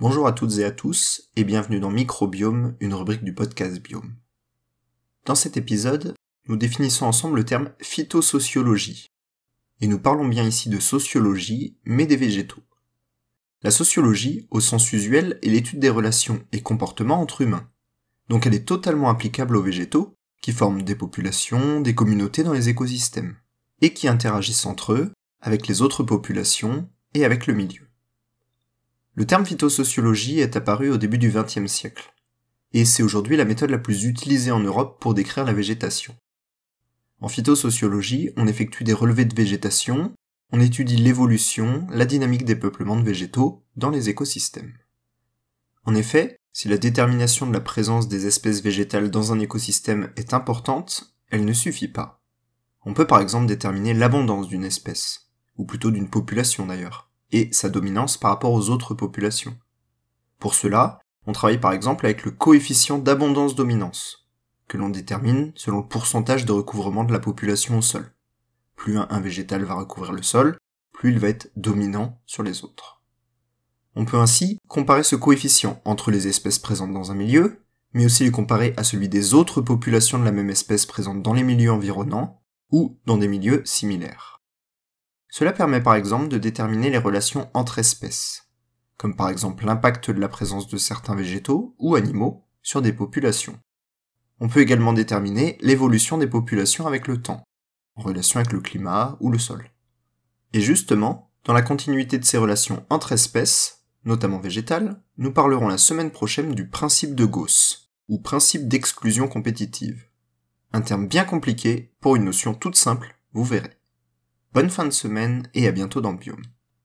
Bonjour à toutes et à tous et bienvenue dans Microbiome, une rubrique du podcast Biome. Dans cet épisode, nous définissons ensemble le terme phytosociologie. Et nous parlons bien ici de sociologie, mais des végétaux. La sociologie, au sens usuel, est l'étude des relations et comportements entre humains. Donc elle est totalement applicable aux végétaux, qui forment des populations, des communautés dans les écosystèmes, et qui interagissent entre eux, avec les autres populations et avec le milieu. Le terme phytosociologie est apparu au début du XXe siècle, et c'est aujourd'hui la méthode la plus utilisée en Europe pour décrire la végétation. En phytosociologie, on effectue des relevés de végétation, on étudie l'évolution, la dynamique des peuplements de végétaux dans les écosystèmes. En effet, si la détermination de la présence des espèces végétales dans un écosystème est importante, elle ne suffit pas. On peut par exemple déterminer l'abondance d'une espèce, ou plutôt d'une population d'ailleurs et sa dominance par rapport aux autres populations. Pour cela, on travaille par exemple avec le coefficient d'abondance-dominance, que l'on détermine selon le pourcentage de recouvrement de la population au sol. Plus un, végétal va recouvrir le sol, plus il va être dominant sur les autres. On peut ainsi comparer ce coefficient entre les espèces présentes dans un milieu, mais aussi les comparer à celui des autres populations de la même espèce présentes dans les milieux environnants ou dans des milieux similaires. Cela permet par exemple de déterminer les relations entre espèces, comme par exemple l'impact de la présence de certains végétaux ou animaux sur des populations. On peut également déterminer l'évolution des populations avec le temps, en relation avec le climat ou le sol. Et justement, dans la continuité de ces relations entre espèces, notamment végétales, nous parlerons la semaine prochaine du principe de Gauss, ou principe d'exclusion compétitive. Un terme bien compliqué pour une notion toute simple, vous verrez. Bonne fin de semaine et à bientôt dans Biome.